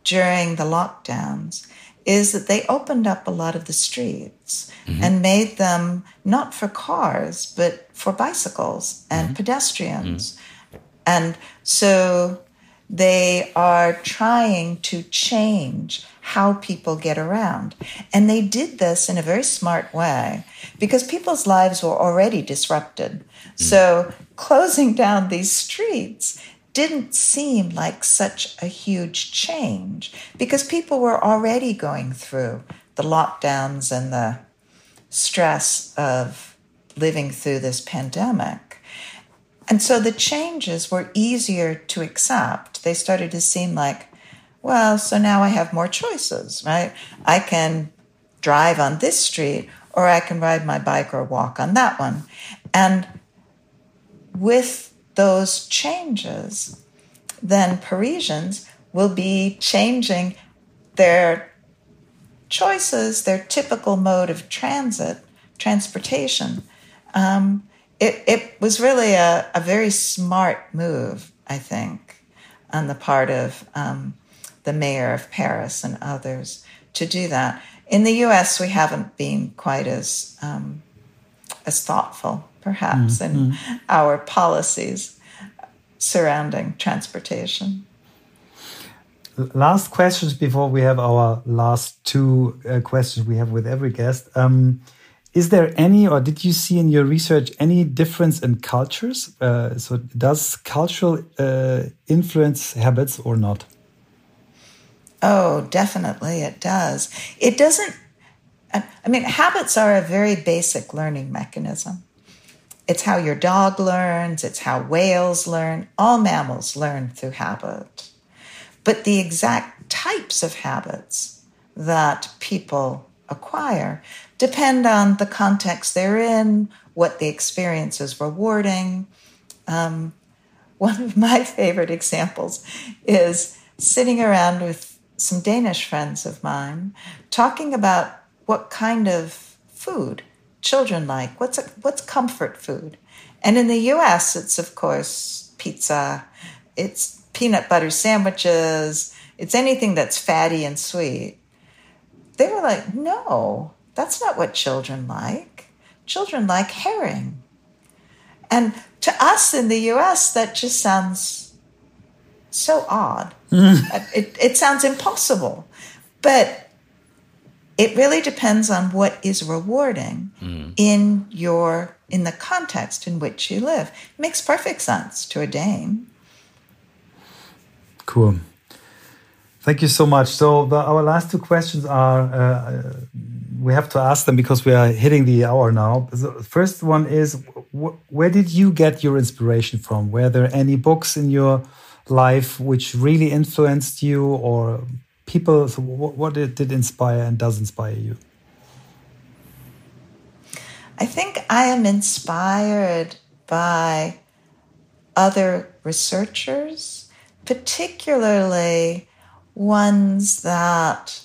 during the lockdowns. Is that they opened up a lot of the streets mm-hmm. and made them not for cars but for bicycles and mm-hmm. pedestrians, mm-hmm. and so they are trying to change how people get around. And they did this in a very smart way because people's lives were already disrupted. Mm. So closing down these streets didn't seem like such a huge change because people were already going through the lockdowns and the stress of living through this pandemic. And so the changes were easier to accept. They started to seem like, well, so now I have more choices, right? I can drive on this street or I can ride my bike or walk on that one. And with those changes, then Parisians will be changing their choices, their typical mode of transit, transportation. Um, it, it was really a, a very smart move, I think, on the part of um, the mayor of Paris and others to do that. In the U.S., we haven't been quite as um, as thoughtful, perhaps, mm-hmm. in our policies surrounding transportation. Last questions before we have our last two uh, questions we have with every guest. Um, is there any, or did you see in your research any difference in cultures? Uh, so, does cultural uh, influence habits or not? Oh, definitely it does. It doesn't, I mean, habits are a very basic learning mechanism. It's how your dog learns, it's how whales learn. All mammals learn through habit. But the exact types of habits that people acquire depend on the context they're in, what the experience is rewarding. Um, one of my favorite examples is sitting around with some Danish friends of mine talking about what kind of food children like. What's a, what's comfort food? And in the U.S., it's of course pizza, it's peanut butter sandwiches, it's anything that's fatty and sweet. They were like, no, that's not what children like. Children like herring. And to us in the US, that just sounds so odd. Mm. it, it sounds impossible. But it really depends on what is rewarding mm. in your in the context in which you live. It makes perfect sense to a Dane Cool. Thank you so much. So the, our last two questions are uh, we have to ask them because we are hitting the hour now. The first one is wh where did you get your inspiration from? Were there any books in your life which really influenced you or people? So what, did, did inspire and does inspire you? I think I am inspired by other researchers, particularly ones that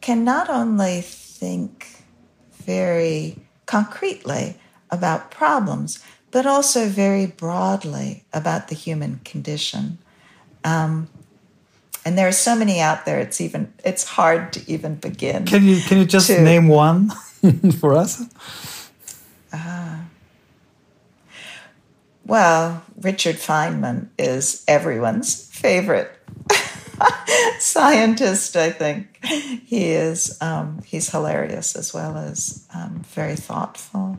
can not only think very concretely about problems, but also very broadly about the human condition. Um, and there are so many out there; it's even it's hard to even begin. Can you can you just to, name one for us? Uh, well, Richard Feynman is everyone's favorite scientist, I think. He is, um, he's hilarious as well as um, very thoughtful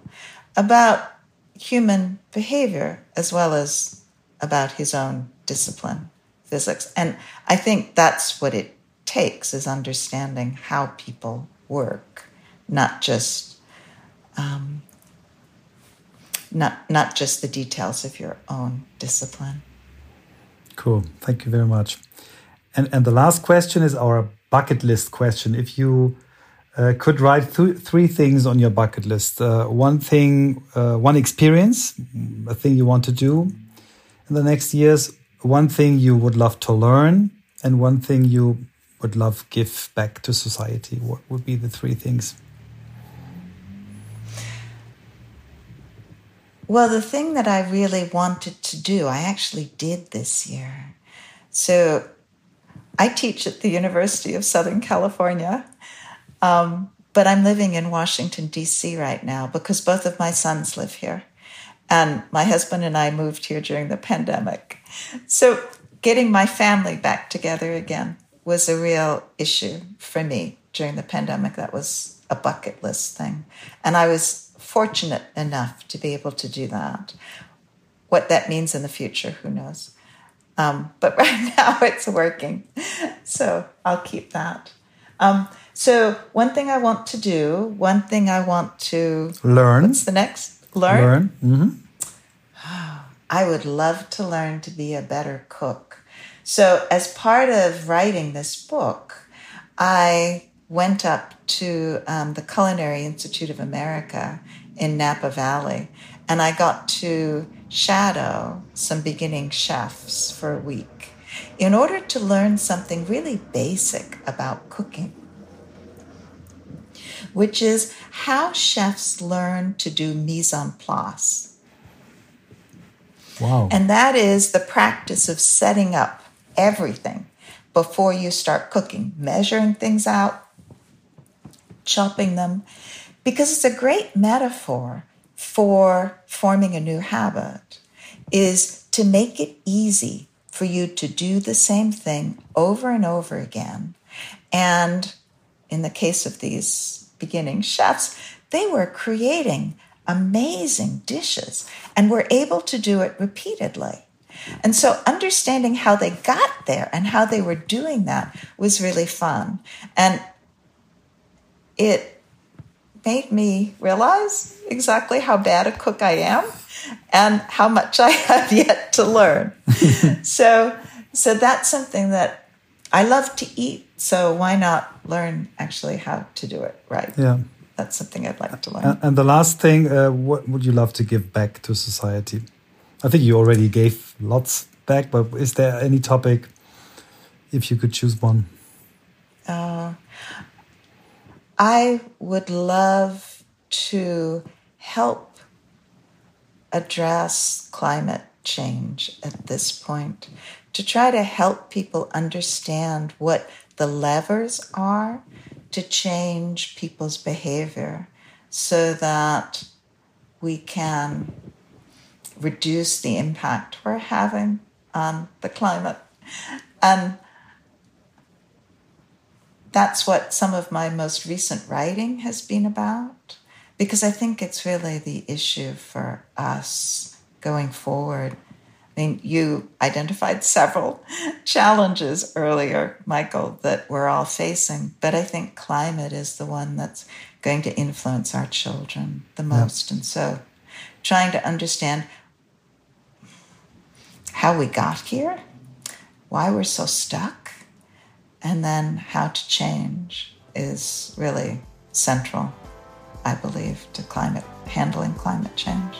about human behavior as well as about his own discipline, physics. And I think that's what it takes is understanding how people work, not just um, not not just the details of your own discipline. Cool. Thank you very much. And and the last question is our bucket list question. If you uh, could write th three things on your bucket list, uh, one thing, uh, one experience, a thing you want to do in the next years, one thing you would love to learn, and one thing you would love give back to society. What would be the three things? Well, the thing that I really wanted to do, I actually did this year. So I teach at the University of Southern California, um, but I'm living in Washington, D.C. right now because both of my sons live here. And my husband and I moved here during the pandemic. So getting my family back together again was a real issue for me during the pandemic. That was a bucket list thing. And I was fortunate enough to be able to do that. What that means in the future, who knows? Um, but right now it's working. So I'll keep that. Um, so, one thing I want to do, one thing I want to learn. What's the next? Learn. Learn. Mm-hmm. I would love to learn to be a better cook. So, as part of writing this book, I went up to um, the Culinary Institute of America in Napa Valley. And I got to shadow some beginning chefs for a week in order to learn something really basic about cooking, which is how chefs learn to do mise en place. Wow. And that is the practice of setting up everything before you start cooking, measuring things out, chopping them, because it's a great metaphor for forming a new habit is to make it easy for you to do the same thing over and over again and in the case of these beginning chefs they were creating amazing dishes and were able to do it repeatedly and so understanding how they got there and how they were doing that was really fun and it made me realize exactly how bad a cook I am and how much I have yet to learn. so, so that's something that I love to eat. So why not learn actually how to do it right? Yeah. That's something I'd like to learn. And the last thing, uh, what would you love to give back to society? I think you already gave lots back, but is there any topic, if you could choose one? Uh, I would love to help address climate change at this point, to try to help people understand what the levers are to change people's behavior so that we can reduce the impact we're having on the climate. And that's what some of my most recent writing has been about, because I think it's really the issue for us going forward. I mean, you identified several challenges earlier, Michael, that we're all facing, but I think climate is the one that's going to influence our children the most. Yeah. And so, trying to understand how we got here, why we're so stuck, and then how to change is really central, I believe, to climate handling climate change.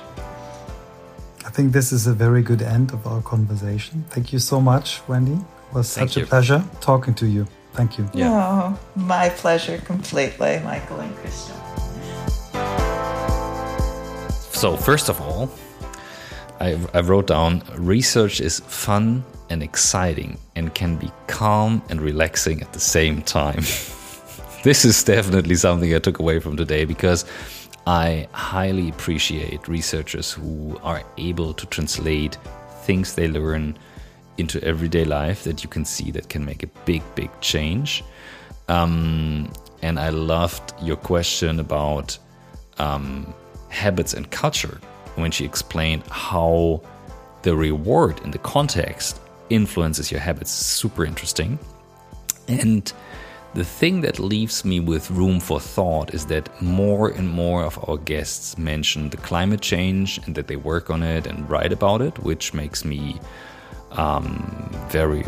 I think this is a very good end of our conversation. Thank you so much, Wendy. It was such a pleasure talking to you. Thank you. Yeah. Oh, my pleasure completely, Michael and Christian. So, first of all, I, I wrote down research is fun and exciting and can be calm and relaxing at the same time. this is definitely something I took away from today because I highly appreciate researchers who are able to translate things they learn into everyday life that you can see that can make a big, big change. Um, and I loved your question about um, habits and culture when she explained how the reward in the context influences your habits. Super interesting. And the thing that leaves me with room for thought is that more and more of our guests mention the climate change and that they work on it and write about it, which makes me um, very,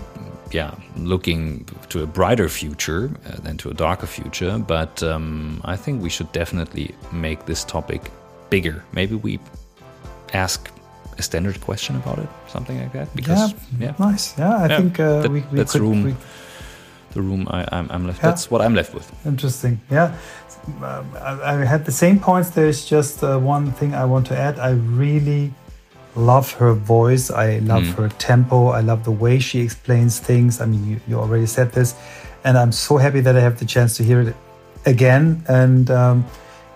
yeah, looking to a brighter future uh, than to a darker future. But um, I think we should definitely make this topic bigger. Maybe we ask a standard question about it, something like that. Because yeah, yeah. nice. Yeah, I yeah, think uh, that, we, we that's could, room. We, the room I, am left. Yeah. That's what I'm left with. Interesting. Yeah, um, I, I, had the same points. There's just uh, one thing I want to add. I really love her voice. I love mm. her tempo. I love the way she explains things. I mean, you, you, already said this, and I'm so happy that I have the chance to hear it again. And um,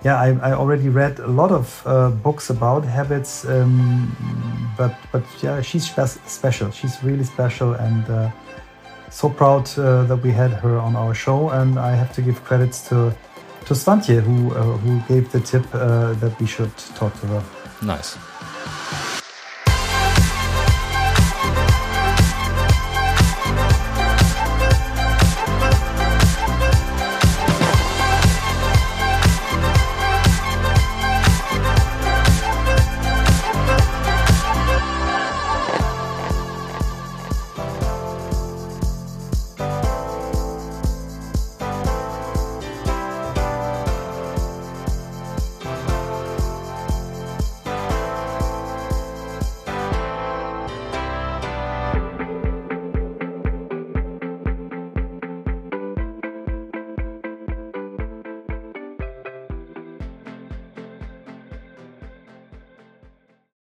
yeah, I, I, already read a lot of uh, books about habits, um, but but yeah, she's spe- special. She's really special, and uh, so proud uh, that we had her on our show, and I have to give credits to to Svantje who uh, who gave the tip uh, that we should talk to her. Nice.